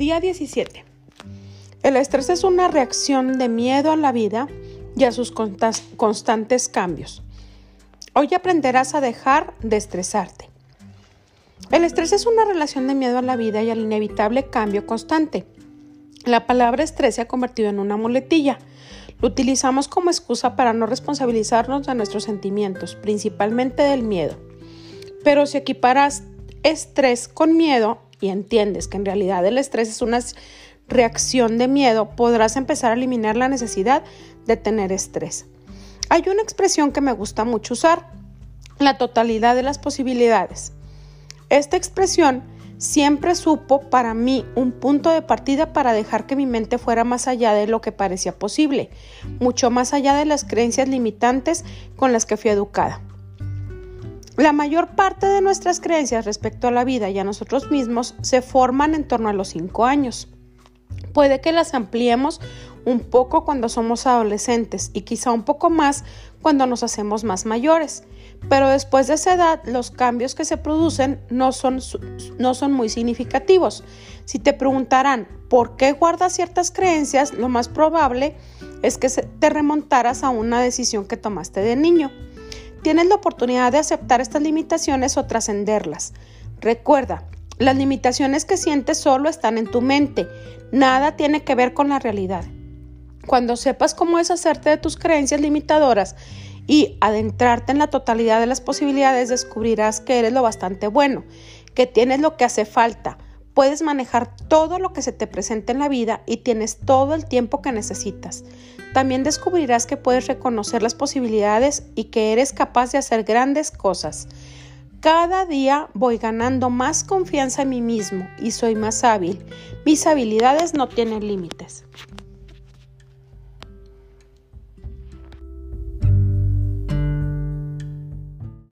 Día 17. El estrés es una reacción de miedo a la vida y a sus constantes cambios. Hoy aprenderás a dejar de estresarte. El estrés es una relación de miedo a la vida y al inevitable cambio constante. La palabra estrés se ha convertido en una muletilla. Lo utilizamos como excusa para no responsabilizarnos de nuestros sentimientos, principalmente del miedo. Pero si equiparas estrés con miedo y entiendes que en realidad el estrés es una reacción de miedo, podrás empezar a eliminar la necesidad de tener estrés. Hay una expresión que me gusta mucho usar, la totalidad de las posibilidades. Esta expresión siempre supo para mí un punto de partida para dejar que mi mente fuera más allá de lo que parecía posible, mucho más allá de las creencias limitantes con las que fui educada. La mayor parte de nuestras creencias respecto a la vida y a nosotros mismos se forman en torno a los 5 años. Puede que las ampliemos un poco cuando somos adolescentes y quizá un poco más cuando nos hacemos más mayores. Pero después de esa edad, los cambios que se producen no son, no son muy significativos. Si te preguntarán por qué guardas ciertas creencias, lo más probable es que te remontaras a una decisión que tomaste de niño. Tienes la oportunidad de aceptar estas limitaciones o trascenderlas. Recuerda, las limitaciones que sientes solo están en tu mente, nada tiene que ver con la realidad. Cuando sepas cómo deshacerte de tus creencias limitadoras y adentrarte en la totalidad de las posibilidades, descubrirás que eres lo bastante bueno, que tienes lo que hace falta, puedes manejar todo lo que se te presenta en la vida y tienes todo el tiempo que necesitas. También descubrirás que puedes reconocer las posibilidades y que eres capaz de hacer grandes cosas. Cada día voy ganando más confianza en mí mismo y soy más hábil. Mis habilidades no tienen límites.